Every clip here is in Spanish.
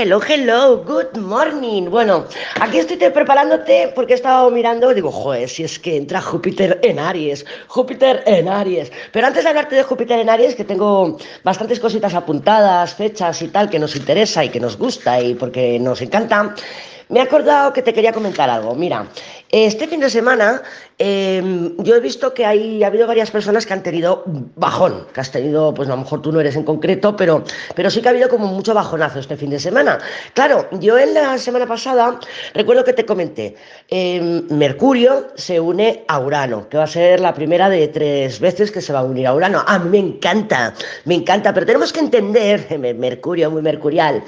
hello, hello, good morning. Bueno, aquí estoy preparándote porque he estado mirando, digo, joder, si es que entra Júpiter en Aries, Júpiter en Aries. Pero antes de hablarte de Júpiter en Aries, que tengo bastantes cositas apuntadas, fechas y tal, que nos interesa y que nos gusta y porque nos encanta, me he acordado que te quería comentar algo. Mira, este fin de semana em, yo he visto que hay, ha habido varias personas que han tenido bajón, que has tenido, pues a lo mejor tú no eres en concreto, pero, pero sí que ha habido como mucho bajonazo este fin de semana. Claro, yo en la semana pasada recuerdo que te comenté, em, Mercurio se une a Urano, que va a ser la primera de tres veces que se va a unir a Urano. A mí me encanta, me encanta, pero tenemos que entender, Mercurio, muy mercurial,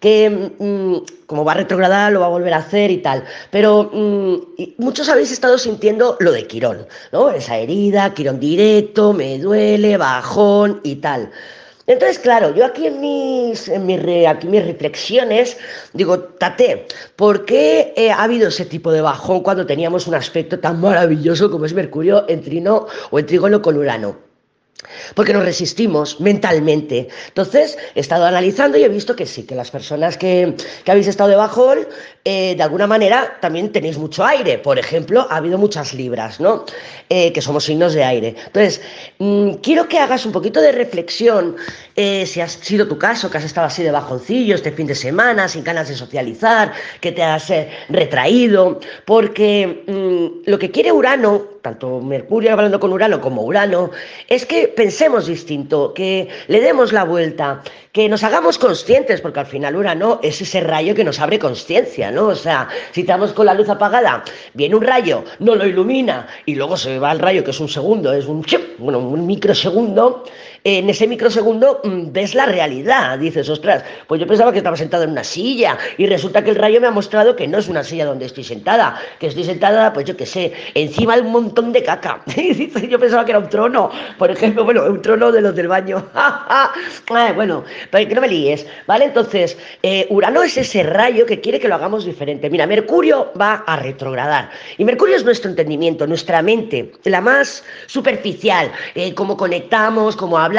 que mm, como va a retrogradar, lo va a volver a hacer y tal. Pero mm, muchos habéis estado sintiendo lo de Quirón, ¿no? Esa herida, Quirón directo, me duele, bajón y tal. Entonces, claro, yo aquí en mis, aquí mis reflexiones digo, Tate, ¿por qué eh, ha habido ese tipo de bajón cuando teníamos un aspecto tan maravilloso como es Mercurio en trino o en trígono con Urano? porque nos resistimos mentalmente. Entonces, he estado analizando y he visto que sí, que las personas que, habéis estado de bajón, eh, de alguna manera también tenéis mucho aire. Por ejemplo, ha habido muchas libras, ¿no? Eh, que somos signos de aire. Entonces, mm, quiero que hagas un poquito de reflexión, eh, si ha sido tu caso, que has estado así de bajoncillo este fin de semana, sin ganas de socializar, que te has retraído, porque mm, lo que quiere Urano, tanto Mercurio hablando con Urano como Urano, es que pensemos distinto, que le demos la vuelta, que nos hagamos conscientes, porque al final Urano es ese rayo que nos abre conciencia, ¿no? O sea, si estamos con la luz apagada, viene un rayo, no lo ilumina y luego se va el rayo, que es un segundo, es un chip, bueno, un microsegundo, en ese microsegundo mm, ves la realidad, dices, ostras, pues yo pensaba que estaba sentado en una silla y resulta que el rayo me ha mostrado que no es una silla donde estoy sentada, que estoy sentada, pues yo qué sé, encima de un montón de caca. yo pensaba que era un trono, por ejemplo, bueno, un trono de los del baño. bueno, para que no me líes, ¿vale? Entonces, eh, Urano es ese rayo que quiere que lo hagamos diferente. Mira, Mercurio va a retrogradar y Mercurio es nuestro entendimiento, nuestra mente, la más superficial, eh, cómo conectamos, cómo hablamos,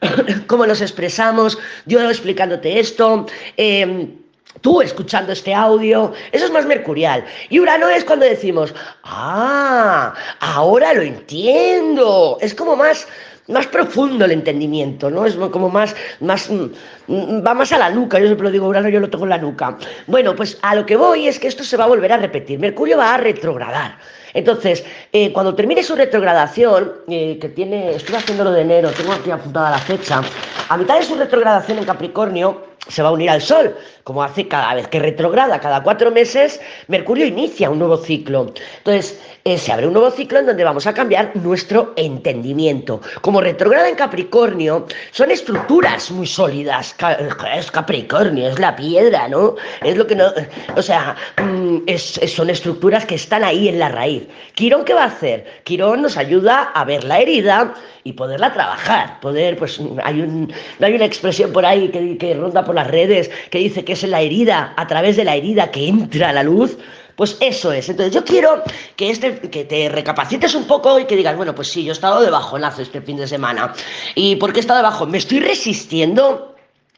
cómo nos expresamos, yo explicándote esto. Em, tú escuchando este audio, eso es más mercurial. Y Urano es cuando decimos, ah, ahora lo entiendo. Es como más, más profundo el entendimiento, ¿no? Es como más, más, mm, va más a la nuca, yo siempre lo digo, Urano yo lo tengo en la nuca. Bueno, pues a lo que voy es que esto se va a volver a repetir, Mercurio va a retrogradar. Entonces, eh, cuando termine su retrogradación, eh, que tiene, estoy haciéndolo de enero, tengo aquí apuntada la fecha, a mitad de su retrogradación en Capricornio, se va a unir al Sol, como hace cada vez que retrograda, cada cuatro meses, Mercurio inicia un nuevo ciclo. Entonces, eh, se abre un nuevo ciclo en donde vamos a cambiar nuestro entendimiento. Como retrograda en Capricornio, son estructuras muy sólidas. Es Capricornio, es la piedra, ¿no? Es lo que no. O sea, mm, son estructuras que están ahí en la raíz. ¿Quirón qué va a hacer? Quirón nos ayuda a ver la herida y poderla trabajar. Poder, pues, hay, un, hay una expresión por ahí que, que ronda por redes que dice que es la herida, a través de la herida que entra la luz. Pues eso es. Entonces yo quiero que, este, que te recapacites un poco y que digas, bueno, pues sí, yo he estado de bajonazo este fin de semana. ¿Y por qué he estado de bajo? Me estoy resistiendo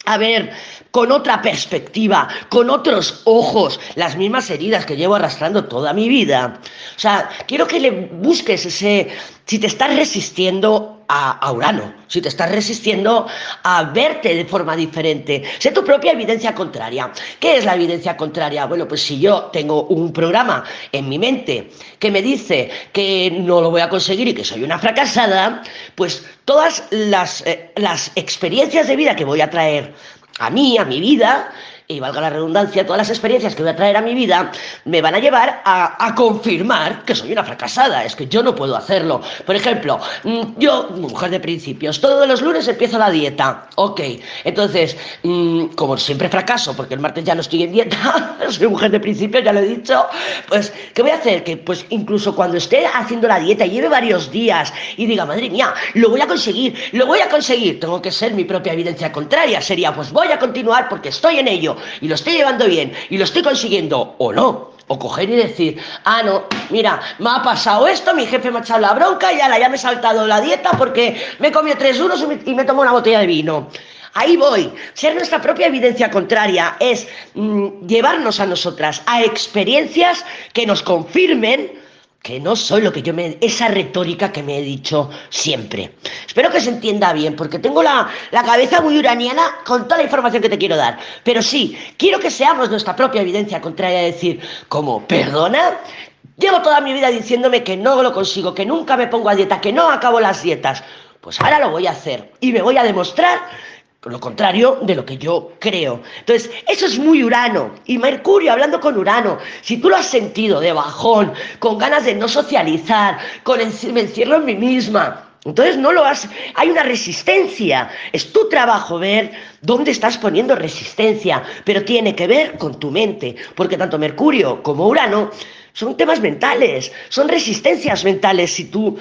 a ver con otra perspectiva, con otros ojos, las mismas heridas que llevo arrastrando toda mi vida. O sea, quiero que le busques ese, si te estás resistiendo a, Urano, si te estás resistiendo a verte de forma diferente, sé tu propia evidencia contraria. ¿Qué es la evidencia contraria? Bueno, pues si yo tengo un programa en mi mente que me dice que no lo voy a conseguir y que soy una fracasada, pues todas las, eh, las experiencias de vida que voy a traer a mí, a mi vida, y valga la redundancia, todas las experiencias que voy a traer a mi vida me van a llevar a, confirmar que soy una fracasada, es que yo no puedo hacerlo. Por ejemplo, mm, yo, mujer de principios, todos los lunes empiezo la dieta, ok, entonces, mm, como siempre fracaso, porque el martes ya no estoy en dieta, soy mujer de principios, ya lo he dicho, pues, ¿qué voy a hacer? Que pues incluso cuando esté haciendo la dieta lleve varios días y diga, madre mía, lo voy a conseguir, lo voy a conseguir, tengo que ser mi propia evidencia contraria, sería, pues voy a continuar porque estoy en ello y lo estoy llevando bien y lo estoy consiguiendo o no. O coger y decir, ah, no, mira, me ha pasado esto, mi jefe me ha echado la bronca y ahora ya me he saltado la dieta porque me he comido tres duros y me, tomo una botella de vino. Ahí voy. Ser nuestra propia evidencia contraria es mm, llevarnos a nosotras a experiencias que nos confirmen que no soy lo que yo me... esa retórica que me he dicho siempre. Espero que se entienda bien, porque tengo la, la, cabeza muy uraniana con toda la información que te quiero dar. Pero sí, quiero que seamos nuestra propia evidencia contraria, a decir, como, perdona, llevo toda mi vida diciéndome que no lo consigo, que nunca me pongo a dieta, que no acabo las dietas. Pues ahora lo voy a hacer y me voy a demostrar lo contrario de lo que yo creo. Entonces, eso es muy Urano. Y Mercurio, hablando con Urano, si tú lo has sentido de bajón, con ganas de no socializar, con encierro en mí misma, entonces no lo has, hay una resistencia. Es tu trabajo ver dónde estás poniendo resistencia, pero tiene que ver con tu mente, porque tanto Mercurio como Urano son temas mentales, son resistencias mentales. Si tú,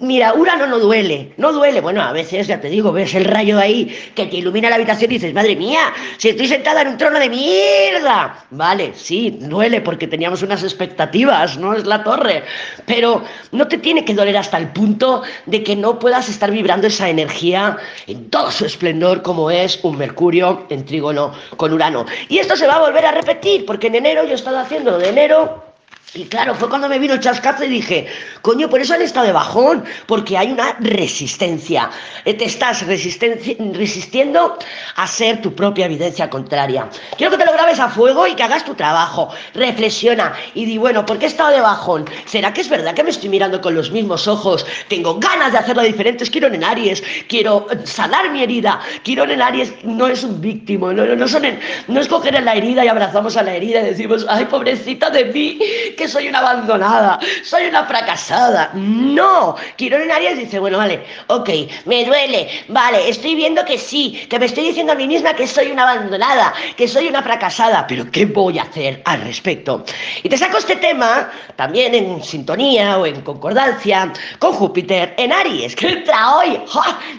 mira, Urano no duele, no duele. Bueno, a veces, ya te digo, ves el rayo ahí que te ilumina la habitación y dices, madre mía, si estoy sentada en un trono de mierda. Vale, sí, duele porque teníamos unas expectativas, no es la torre. Pero no te tiene que doler hasta el punto de que no puedas estar vibrando esa energía en todo su esplendor como es un Mercurio en trígono con Urano. Y esto se va a volver a repetir porque en enero yo he estado haciendo de enero y claro, fue cuando me vino el chascazo y dije, coño, por eso han estado de bajón, porque hay una resistencia. Eh, te estás resistiendo a ser tu propia evidencia contraria. Quiero que te lo grabes a fuego y que hagas tu trabajo. Reflexiona y di, bueno, ¿por qué he estado de bajón? ¿Será que es verdad que me estoy mirando con los mismos ojos? Tengo ganas de hacerlo diferente. Quiero en Aries, quiero sanar mi herida. Quiero en Aries no es un víctimo, no, no, no, son no es coger en la herida y abrazamos a la herida y decimos, ay, pobrecita de mí, que soy una abandonada, soy una fracasada. No, Quirón en Aries dice, bueno, vale, ok, me duele, vale, estoy viendo que sí, que me estoy diciendo a mí misma que soy una abandonada, que soy una fracasada, pero ¿qué voy a hacer al respecto? Y te saco este tema también en sintonía o en concordancia con Júpiter en Aries, que entra hoy.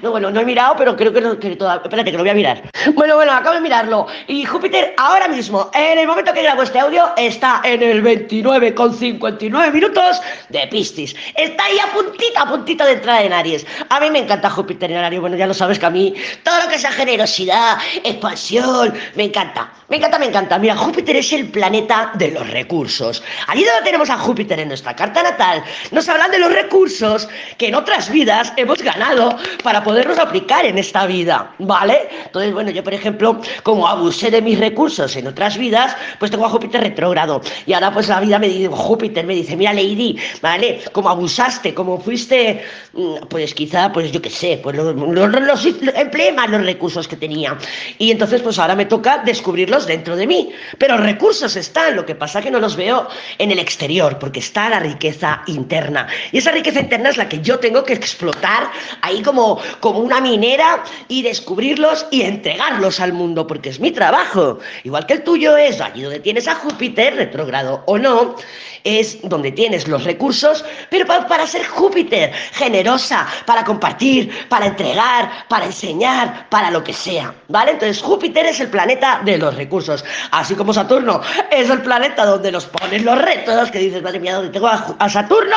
No, bueno, no he mirado, pero creo que, no, que todavía... Espérate, que lo voy a mirar. Bueno, bueno, acabo de mirarlo. Y Júpiter ahora mismo, en el momento que grabo este audio, está en el 29 con 59 minutos de Piscis. Está ahí a puntito, a puntito de entrar en Aries. A mí me encanta Júpiter en Aries. Bueno, ya lo sabes que a mí todo lo que sea generosidad, expansión, me encanta. Me encanta, me encanta. Mira, Júpiter es el planeta de los recursos. Allí donde tenemos a Júpiter en nuestra carta natal, nos hablan de los recursos que en otras vidas hemos ganado para poderlos aplicar en esta vida, ¿vale? Entonces, bueno, yo por ejemplo, como abusé de mis recursos en otras vidas, pues tengo a Júpiter retrógrado. Y ahora pues la vida me dice, Júpiter me dice, mira Lady, ¿vale? Como abusaste, como fuiste, mm, pues quizá, pues yo qué sé, pues los, los, empleé más los recursos que tenía. Y entonces pues ahora me toca descubrirlos dentro de mí. Pero recursos están, lo que pasa que no los veo en el exterior, porque está la riqueza interna. Y esa riqueza interna es la que yo tengo que explotar ahí como, como una minera y descubrirlos y entregarlos al mundo, porque es mi trabajo. Igual que el tuyo es allí donde tienes a Júpiter, retrogrado o no, es donde tienes los recursos, pero para, ser Júpiter, generosa, para compartir, para entregar, para enseñar, para lo que sea, ¿vale? Entonces Júpiter es el planeta de los recursos, así como Saturno es el planeta donde nos pones los retos, que dices, madre mía, ¿dónde tengo a, a Saturno?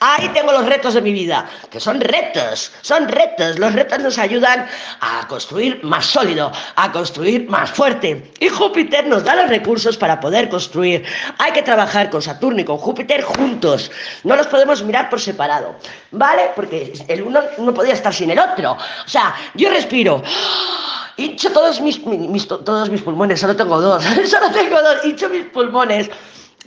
Ahí tengo los retos de mi vida, que son retos, son retos, los retos nos ayudan a construir más sólido, a construir más fuerte, y Júpiter nos da los recursos para poder construir. Hay que trabajar con Saturno con Júpiter juntos. No los podemos mirar por separado, ¿vale? Porque el uno no podía estar sin el otro. O sea, yo respiro. Hincho todos mis, todos mis pulmones, solo tengo dos, solo tengo dos, hincho mis pulmones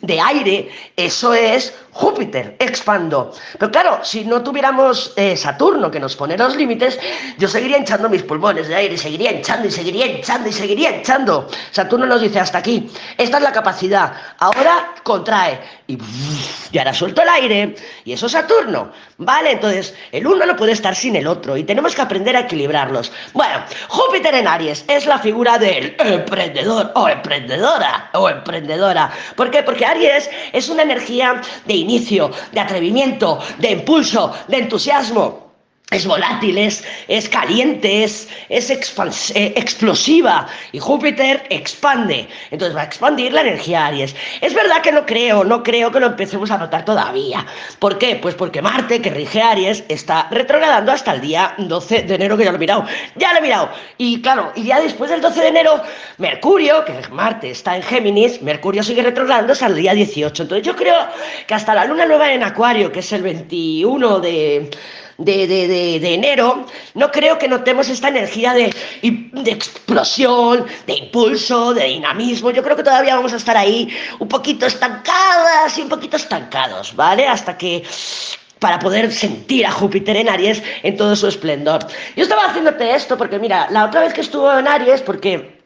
de aire, eso es Júpiter, expando. Pero claro, si no tuviéramos eh, Saturno que nos pone los límites, yo seguiría hinchando mis pulmones de aire, seguiría hinchando y seguiría hinchando y seguiría hinchando. Saturno nos dice hasta aquí, esta es la capacidad, ahora contrae y, y ahora suelto el aire y eso es Saturno. Vale, entonces el uno no puede estar sin el otro y tenemos que aprender a equilibrarlos. Bueno, Júpiter en Aries es la figura del emprendedor o emprendedora o emprendedora. ¿Por qué? Porque Aries es una energía de inicio, de atrevimiento, de impulso, de entusiasmo. Es volátil, es, caliente, es, eh, explosiva y Júpiter expande. Entonces va a expandir la energía Aries. Es verdad que no creo, no creo que lo empecemos a notar todavía. ¿Por qué? Pues porque Marte, que rige Aries, está retrogradando hasta el día 12 de enero, que ya lo he mirado. Ya lo he mirado. Y claro, y ya después del 12 de enero, Mercurio, que Marte está en Géminis, Mercurio sigue retrogradando hasta el día 18. Entonces yo creo que hasta la luna nueva en Acuario, que es el 21 de de, de, de, enero, no creo que notemos esta energía de, de explosión, de impulso, de dinamismo. Yo creo que todavía vamos a estar ahí un poquito estancadas y un poquito estancados, ¿vale? Hasta que para poder sentir a Júpiter en Aries en todo su esplendor. Yo estaba haciéndote esto porque, mira, la otra vez que estuvo en Aries, porque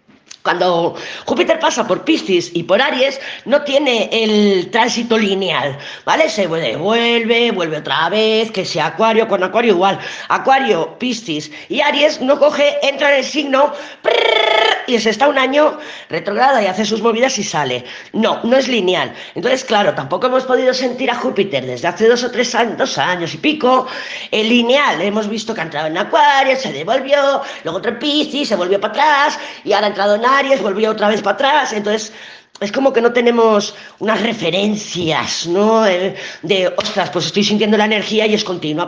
cuando Júpiter pasa por Piscis y por Aries, no tiene el tránsito lineal, ¿vale? Se devuelve, vuelve otra vez, que sea Acuario, con Acuario igual. Acuario, Piscis y Aries no coge, entra en el signo y se está un año retrograda y hace sus movidas y sale. No, no es lineal. Entonces, claro, tampoco hemos podido sentir a Júpiter desde hace dos o tres años, dos años y pico, el lineal. Hemos visto que ha entrado en Acuario, se devolvió, luego otro Piscis, se volvió para atrás y ahora ha entrado en Aries, volvió otra vez para atrás, entonces es como que no tenemos unas referencias, ¿no? Eh, de, ostras, pues estoy sintiendo la energía y es continua.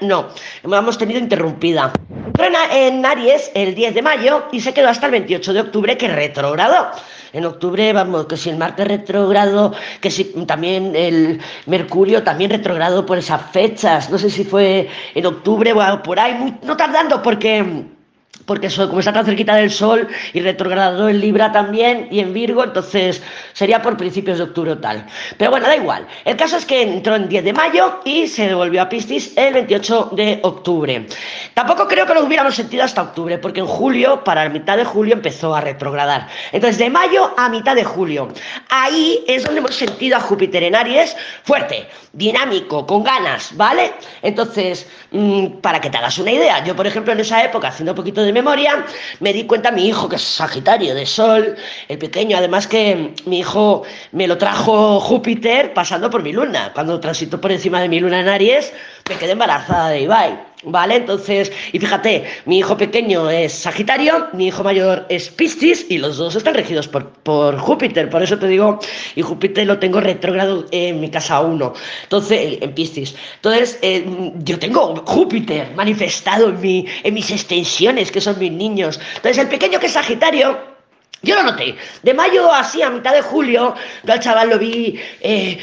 no, hemos tenido interrumpida. Entró en Aries el 10 de mayo y se quedó hasta el 28 de octubre que retrogradó. En octubre, vamos, que si el Marte retrogrado, que si también el Mercurio también retrogrado por esas fechas. No sé si fue en octubre o por ahí, muy, no tardando porque porque como está tan cerquita del Sol y retrogradado en Libra también y en Virgo, entonces sería por principios de octubre o tal. Pero bueno, da igual. El caso es que entró en 10 de mayo y se devolvió a Piscis el 28 de octubre. Tampoco creo que lo hubiéramos sentido hasta octubre, porque en julio, para la mitad de julio, empezó a retrogradar. Entonces, de mayo a mitad de julio. Ahí es donde hemos sentido a Júpiter en Aries fuerte, dinámico, con ganas, ¿vale? Entonces, mm, para que te hagas una idea, yo, por ejemplo, en esa época, haciendo un poquito de memoria, me di cuenta mi hijo, que es Sagitario de Sol, el pequeño, además que mi hijo me lo trajo Júpiter pasando por mi luna. Cuando transitó por encima de mi luna en Aries, me quedé embarazada de Ibai. ¿Vale? Entonces, y fíjate, mi hijo pequeño es Sagitario, mi hijo mayor es Piscis y los dos están regidos por, por Júpiter, por eso te digo, y Júpiter lo tengo retrógrado en mi casa 1, entonces, en Piscis. Entonces, eh, yo tengo Júpiter manifestado en, mi, en mis extensiones, que son mis niños. Entonces, el pequeño que es Sagitario, yo lo noté. De mayo así, a mitad de julio, yo al chaval lo vi eh,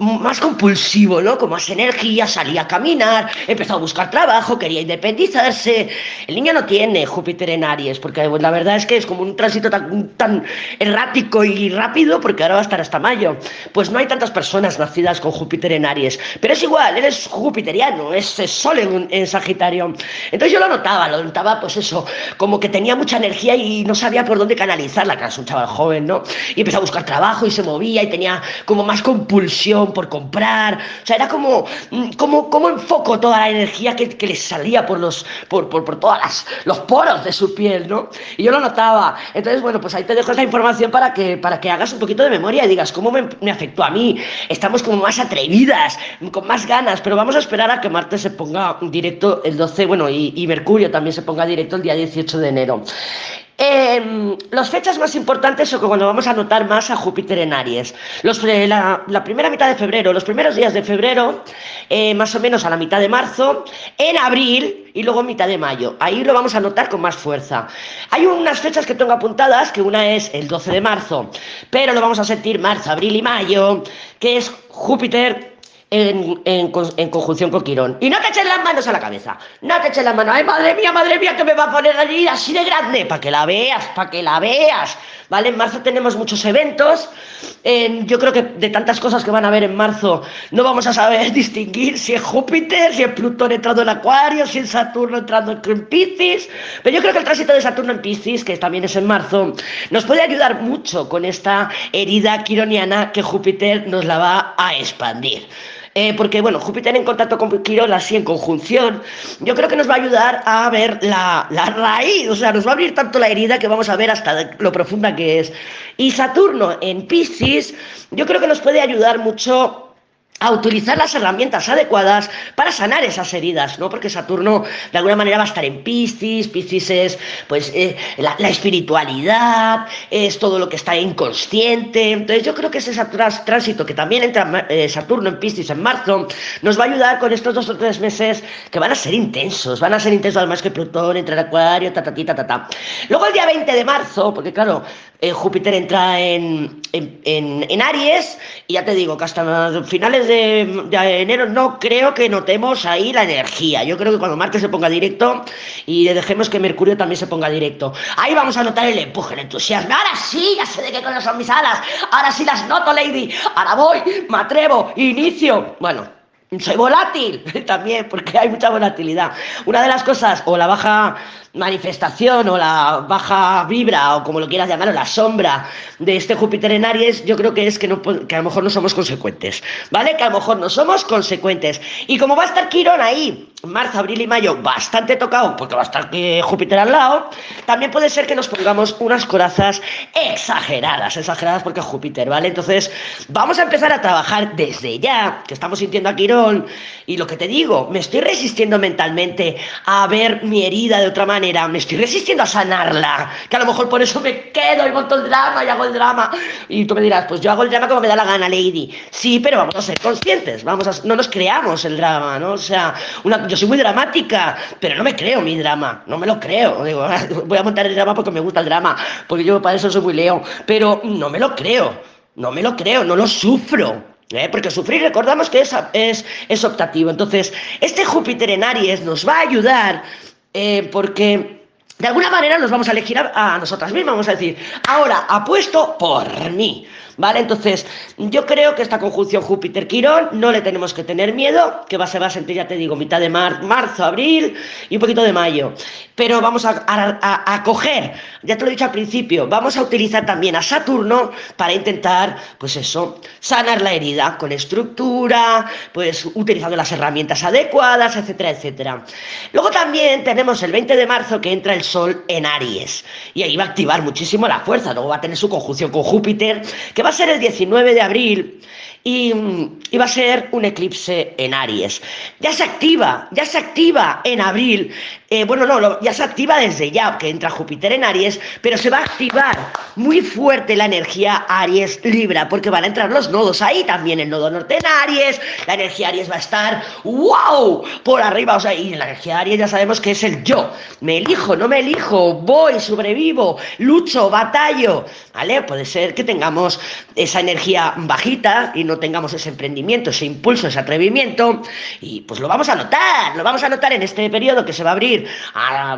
más compulsivo, ¿no? Con más energía, salía a caminar, empezó a buscar trabajo, quería independizarse. El niño no tiene Júpiter en Aries, porque la verdad es que es como un tránsito tan, tan errático y rápido, porque ahora va a estar hasta mayo. Pues no hay tantas personas nacidas con Júpiter en Aries. Pero es igual, eres jupiteriano, es, Sol en, en Sagitario. Entonces yo lo notaba, lo notaba, pues eso, como que tenía mucha energía y no sabía por dónde canalizar la casa, un chaval joven, ¿no? Y empezó a buscar trabajo y se movía y tenía como más compulsión por comprar. O sea, era como, mm, como, como enfoco toda la energía que, que le salía por los, por, por, por todas los poros de su piel, ¿no? Y yo lo notaba. Entonces, bueno, pues ahí te dejo esta información para que, para que hagas un poquito de memoria y digas cómo me, me afectó a mí. Estamos como más atrevidas, con más ganas, pero vamos a esperar a que Marte se ponga directo el 12, bueno, y, y Mercurio también se ponga directo el día 18 de enero. Eh, las fechas más importantes son cuando vamos a notar más a Júpiter en Aries. Los, la, primera mitad de febrero, los primeros días de febrero, eh, más o menos a la mitad de marzo, en abril y luego mitad de mayo. Ahí lo vamos a notar con más fuerza. Hay unas fechas que tengo apuntadas, que una es el 12 de marzo, pero lo vamos a sentir marzo, abril y mayo, que es Júpiter en, conjunción con Quirón. Y no te eches las manos a la cabeza, no te eches las manos. Ay, madre mía, madre mía, que me va a poner allí así de grande, para que la veas, para que la veas. ¿Vale? En marzo tenemos muchos eventos. yo creo que de tantas cosas que van a haber en marzo, no vamos a saber distinguir si es Júpiter, si es Plutón entrando en Acuario, si es Saturno entrando en Piscis. Pero yo creo que el tránsito de Saturno en Piscis, que también es en marzo, nos puede ayudar mucho con esta herida quironiana que Júpiter nos la va a expandir. Eh, porque bueno, Júpiter en contacto con Quirón, así en conjunción, yo creo que nos va a ayudar a ver la, la raíz, o sea, nos va a abrir tanto la herida que vamos a ver hasta lo profunda que es. Y Saturno en Piscis, yo creo que nos puede ayudar mucho a utilizar las herramientas adecuadas para sanar esas heridas, ¿no? Porque Saturno de alguna manera va a estar en Piscis, Piscis es pues eh, la, espiritualidad, es todo lo que está inconsciente, entonces yo creo que ese tránsito que también entra eh, Saturno en Piscis en marzo, nos va a ayudar con estos dos o tres meses que van a ser intensos, van a ser intensos además que Plutón entra en Acuario, ta, ta, ta, ta, ta. Luego el día 20 de marzo, porque claro, eh, Júpiter entra en, en, Aries y ya te digo que hasta finales de, enero no creo que notemos ahí la energía. Yo creo que cuando Marte se ponga directo y dejemos que Mercurio también se ponga directo, ahí vamos a notar el empuje, el entusiasmo. Ahora sí, ya sé de qué color son mis alas. Ahora sí las noto, Lady. Ahora voy, me atrevo, inicio. Bueno, soy volátil también, porque hay mucha volatilidad. Una de las cosas, o la baja manifestación o la baja vibra o como lo quieras llamar o la sombra de este Júpiter en Aries, yo creo que es que, no, que a lo mejor no somos consecuentes, ¿vale? Que a lo mejor no somos consecuentes. Y como va a estar Quirón ahí, marzo, abril y mayo, bastante tocado, porque va a estar eh, Júpiter al lado, también puede ser que nos pongamos unas corazas exageradas, exageradas porque Júpiter, ¿vale? Entonces, vamos a empezar a trabajar desde ya, que estamos sintiendo a Quirón, y lo que te digo, me estoy resistiendo mentalmente a ver mi herida de otra manera me estoy resistiendo a sanarla, que a lo mejor por eso me quedo y monto el drama y hago el drama. Y tú me dirás, pues yo hago el drama como me da la gana, Lady. Sí, pero vamos a ser conscientes, vamos a, no nos creamos el drama, ¿no? O sea, una, yo soy muy dramática, pero no me creo mi drama, no me lo creo. Digo, voy a montar el drama porque me gusta el drama, porque yo para eso soy muy leo, pero no me lo creo, no me lo creo, no lo sufro. ¿Eh? Porque sufrir, recordamos que es, es, es optativo. Entonces, este Júpiter en Aries nos va a ayudar eh, porque de alguna manera nos vamos a elegir a, a, nosotras mismas, vamos a decir, ahora apuesto por mí, ¿vale? Entonces, yo creo que esta conjunción Júpiter-Quirón no le tenemos que tener miedo, que va, se va a sentir, ya te digo, mitad de marzo, abril y un poquito de mayo pero vamos a, a, coger, ya te lo he dicho al principio, vamos a utilizar también a Saturno para intentar, pues eso, sanar la herida con estructura, pues utilizando las herramientas adecuadas, etcétera, etcétera. Luego también tenemos el 20 de marzo que entra el Sol en Aries y ahí va a activar muchísimo la fuerza, luego va a tener su conjunción con Júpiter, que va a ser el 19 de abril y, va a ser un eclipse en Aries. Ya se activa, ya se activa en abril. Eh, bueno, no, ya se activa desde ya, que entra Júpiter en Aries, pero se va a activar muy fuerte la energía Aries Libra, porque van a entrar los nodos ahí también, el nodo norte en Aries, la energía Aries va a estar, wow, por arriba, o sea, y la energía Aries ya sabemos que es el yo, me elijo, no me elijo, voy, sobrevivo, lucho, batallo, ¿vale? Puede ser que tengamos esa energía bajita y no tengamos ese emprendimiento, ese impulso, ese atrevimiento, y pues lo vamos a notar, lo vamos a notar en este periodo que se va a abrir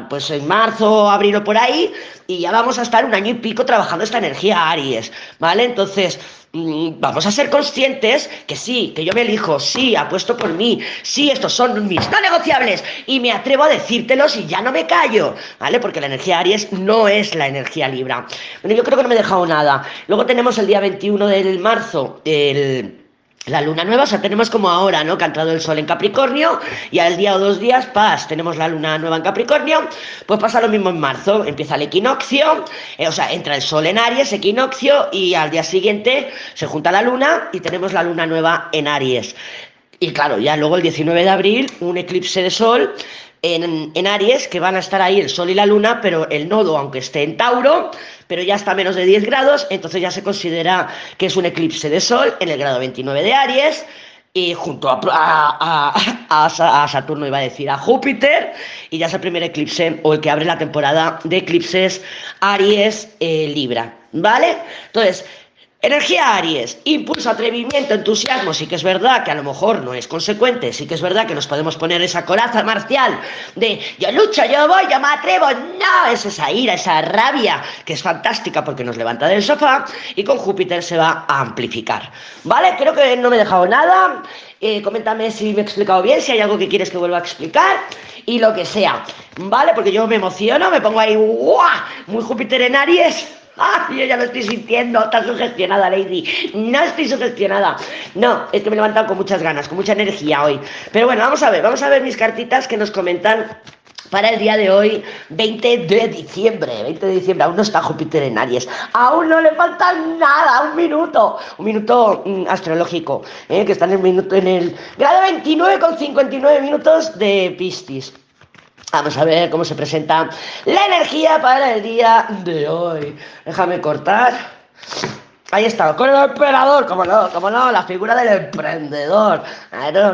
pues en marzo, abril o por ahí, y ya vamos a estar un año y pico trabajando esta energía Aries, ¿vale? Entonces, mm, vamos a ser conscientes que sí, que yo me elijo, sí, apuesto por mí, sí, estos son mis no negociables y me atrevo a decírtelos y ya no me callo, ¿vale? Porque la energía Aries no es la energía Libra. Bueno, yo creo que no me he dejado nada. Luego tenemos el día 21 de marzo, el la luna nueva, o sea, tenemos como ahora, ¿no? Que ha entrado el sol en Capricornio y al día o dos días, paz, tenemos la luna nueva en Capricornio, pues pasa lo mismo en marzo, empieza el equinoccio, eh, o sea, entra el sol en Aries, equinoccio, y al día siguiente se junta la luna y tenemos la luna nueva en Aries. Y claro, ya luego el 19 de abril, un eclipse de sol en, Aries, que van a estar ahí el Sol y la Luna, pero el nodo, aunque esté en Tauro, pero ya está a menos de 10 grados, entonces ya se considera que es un eclipse de Sol en el grado 29 de Aries, y junto a, a, Saturno iba a decir a Júpiter, y ya es el primer eclipse, o el que abre la temporada de eclipses Aries-Libra, eh, ¿vale? Entonces, Energía Aries, impulso, atrevimiento, entusiasmo, sí que es verdad que a lo mejor no es consecuente, sí que es verdad que nos podemos poner esa coraza marcial de yo lucho, yo voy, yo me atrevo, no, es esa ira, esa rabia que es fantástica porque nos levanta del sofá y con Júpiter se va a amplificar. ¿Vale? Creo que no me he dejado nada, eh, coméntame si me he explicado bien, si hay algo que quieres que vuelva a explicar y lo que sea, ¿vale? Porque yo me emociono, me pongo ahí, ¡guau! Muy Júpiter en Aries ¡Ah! Yo ya lo estoy sintiendo, está sugestionada, Lady. No estoy sugestionada. No, es que me he levantado con muchas ganas, con mucha energía hoy. Pero bueno, vamos a ver, vamos a ver mis cartitas que nos comentan para el día de hoy, 20 de diciembre. 20 de diciembre, aún no está Júpiter en Aries. Aún no le falta nada, un minuto. Un minuto mm, astrológico, ¿eh? que está en el, minuto, en el grado 29 con 59 minutos de Piscis. Vamos a ver cómo se presenta la energía para el día de hoy. Déjame cortar. Ahí está, con el emperador, como no, como no, la figura del emprendedor,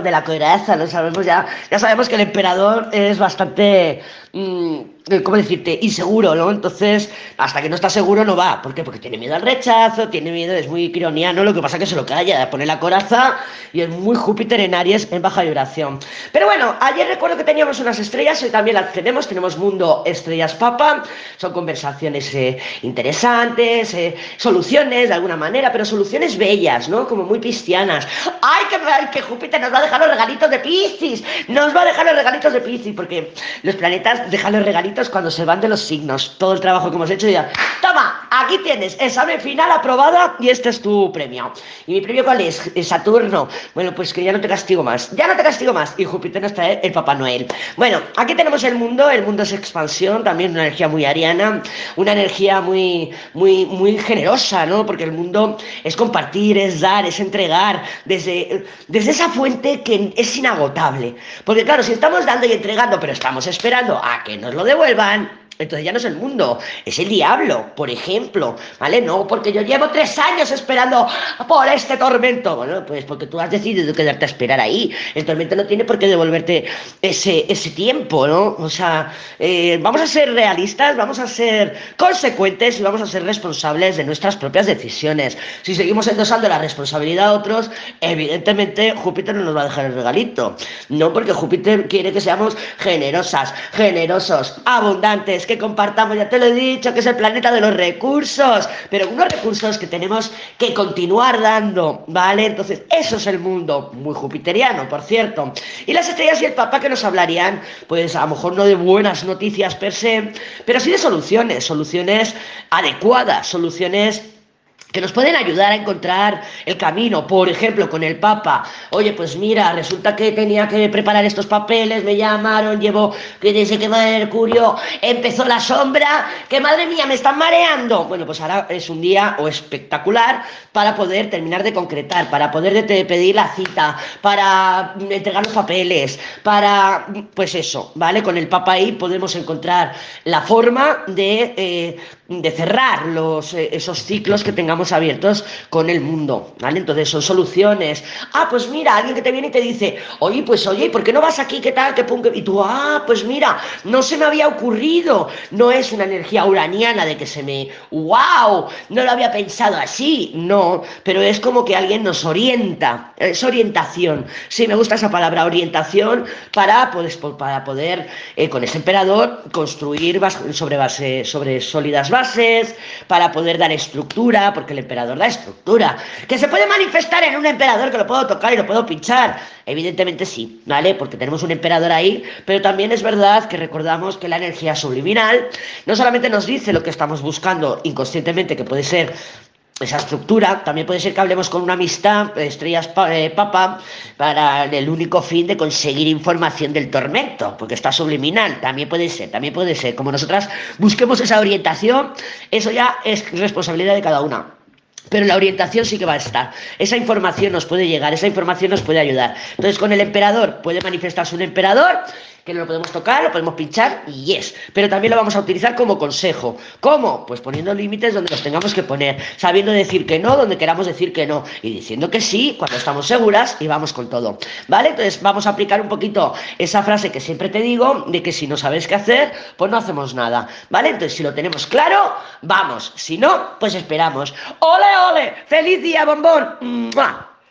de la coherencia, no sabemos ya, ya sabemos que el emperador es bastante ¿cómo decirte? Inseguro, ¿no? Entonces, hasta que no está seguro no va. ¿Por qué? Porque tiene miedo al rechazo, tiene miedo, es muy croniano, lo que pasa es que se lo calla, pone la coraza y es muy Júpiter en Aries en baja vibración. Pero bueno, ayer recuerdo que teníamos unas estrellas, hoy también las tenemos, tenemos Mundo Estrellas Papa, son conversaciones eh, interesantes, eh, soluciones de alguna manera, pero soluciones bellas, ¿no? Como muy cristianas. ¡Ay, que, que Júpiter nos va a dejar los regalitos de Piscis! Nos va a dejar los regalitos de Piscis, porque los planetas dejan los regalitos cuando se van de los signos. Todo el trabajo que hemos hecho ya. Toma, aquí tienes, examen final aprobada y este es tu premio. ¿Y mi premio cuál es? Saturno. Bueno, pues que ya no te castigo más. Ya no te castigo más. Y Júpiter nos trae el Papá Noel. Bueno, aquí tenemos el mundo. El mundo es expansión, también una energía muy ariana, una energía muy, muy, muy generosa, ¿no? Porque el mundo es compartir, es dar, es entregar, desde, desde esa fuente que es inagotable. Porque claro, si estamos dando y entregando, pero estamos esperando que nos lo devuelvan, vuelvan entonces ya no es el mundo, es el diablo, por ejemplo, ¿vale? No, porque yo llevo tres años esperando por este tormento. Bueno, pues porque tú has decidido quedarte a esperar ahí. El tormento no tiene por qué devolverte ese, ese tiempo, ¿no? O sea, eh, vamos a ser realistas, vamos a ser consecuentes y vamos a ser responsables de nuestras propias decisiones. Si seguimos endosando la responsabilidad a otros, evidentemente Júpiter no nos va a dejar el regalito. No, porque Júpiter quiere que seamos generosas, generosos, abundantes, que compartamos, ya te lo he dicho, que es el planeta de los recursos, pero unos recursos que tenemos que continuar dando, ¿vale? Entonces, eso es el mundo, muy jupiteriano, por cierto. Y las estrellas y el papá que nos hablarían, pues a lo mejor no de buenas noticias per se, pero sí de soluciones, soluciones adecuadas, soluciones que nos pueden ayudar a encontrar el camino, por ejemplo, con el Papa. Oye, pues mira, resulta que tenía que preparar estos papeles, me llamaron, llevo que desde que Mercurio empezó la sombra, que madre mía, me están mareando. Bueno, pues ahora es un día o espectacular para poder terminar de concretar, para poder pedir la cita, para entregar los papeles, para, pues eso, ¿vale? Con el Papa ahí podemos encontrar la forma de, eh, de cerrar los, eh, esos ciclos que tengamos abiertos con el mundo, ¿vale? Entonces son soluciones. Ah, pues mira, alguien que te viene y te dice, oye, pues oye, ¿por qué no vas aquí? ¿Qué tal? ¿Qué? Y tú, ah, pues mira, no se me había ocurrido. No es una energía uraniana de que se me, wow, no lo había pensado así. No, pero es como que alguien nos orienta. Es orientación. Sí, me gusta esa palabra, orientación, para, pues, para poder eh, con ese emperador construir sobre, base, sobre sólidas bases, para poder dar estructura, porque el emperador da estructura. ¿Que se puede manifestar en un emperador que lo puedo tocar y lo puedo pinchar? Evidentemente sí, ¿vale? Porque tenemos un emperador ahí, pero también es verdad que recordamos que la energía subliminal no solamente nos dice lo que estamos buscando inconscientemente, que puede ser esa estructura. También puede ser que hablemos con una amistad, estrellas eh, papa, para el único fin de conseguir información del tormento, porque está subliminal. También puede ser, también puede ser. Como nosotras busquemos esa orientación, eso ya es responsabilidad de cada una. Pero la orientación sí que va a estar. Esa información nos puede llegar, esa información nos puede ayudar. Entonces, con el emperador puede manifestarse un emperador que no lo podemos tocar, lo podemos pinchar y yes. Pero también lo vamos a utilizar como consejo. ¿Cómo? Pues poniendo límites donde los tengamos que poner, sabiendo decir que no donde queramos decir que no y diciendo que sí cuando estamos seguras y vamos con todo. ¿Vale? Entonces vamos a aplicar un poquito esa frase que siempre te digo de que si no sabes qué hacer, pues no hacemos nada. ¿Vale? Entonces si lo tenemos claro, vamos. Si no, pues esperamos. ¡Ole, ole! ¡Feliz día, bombón!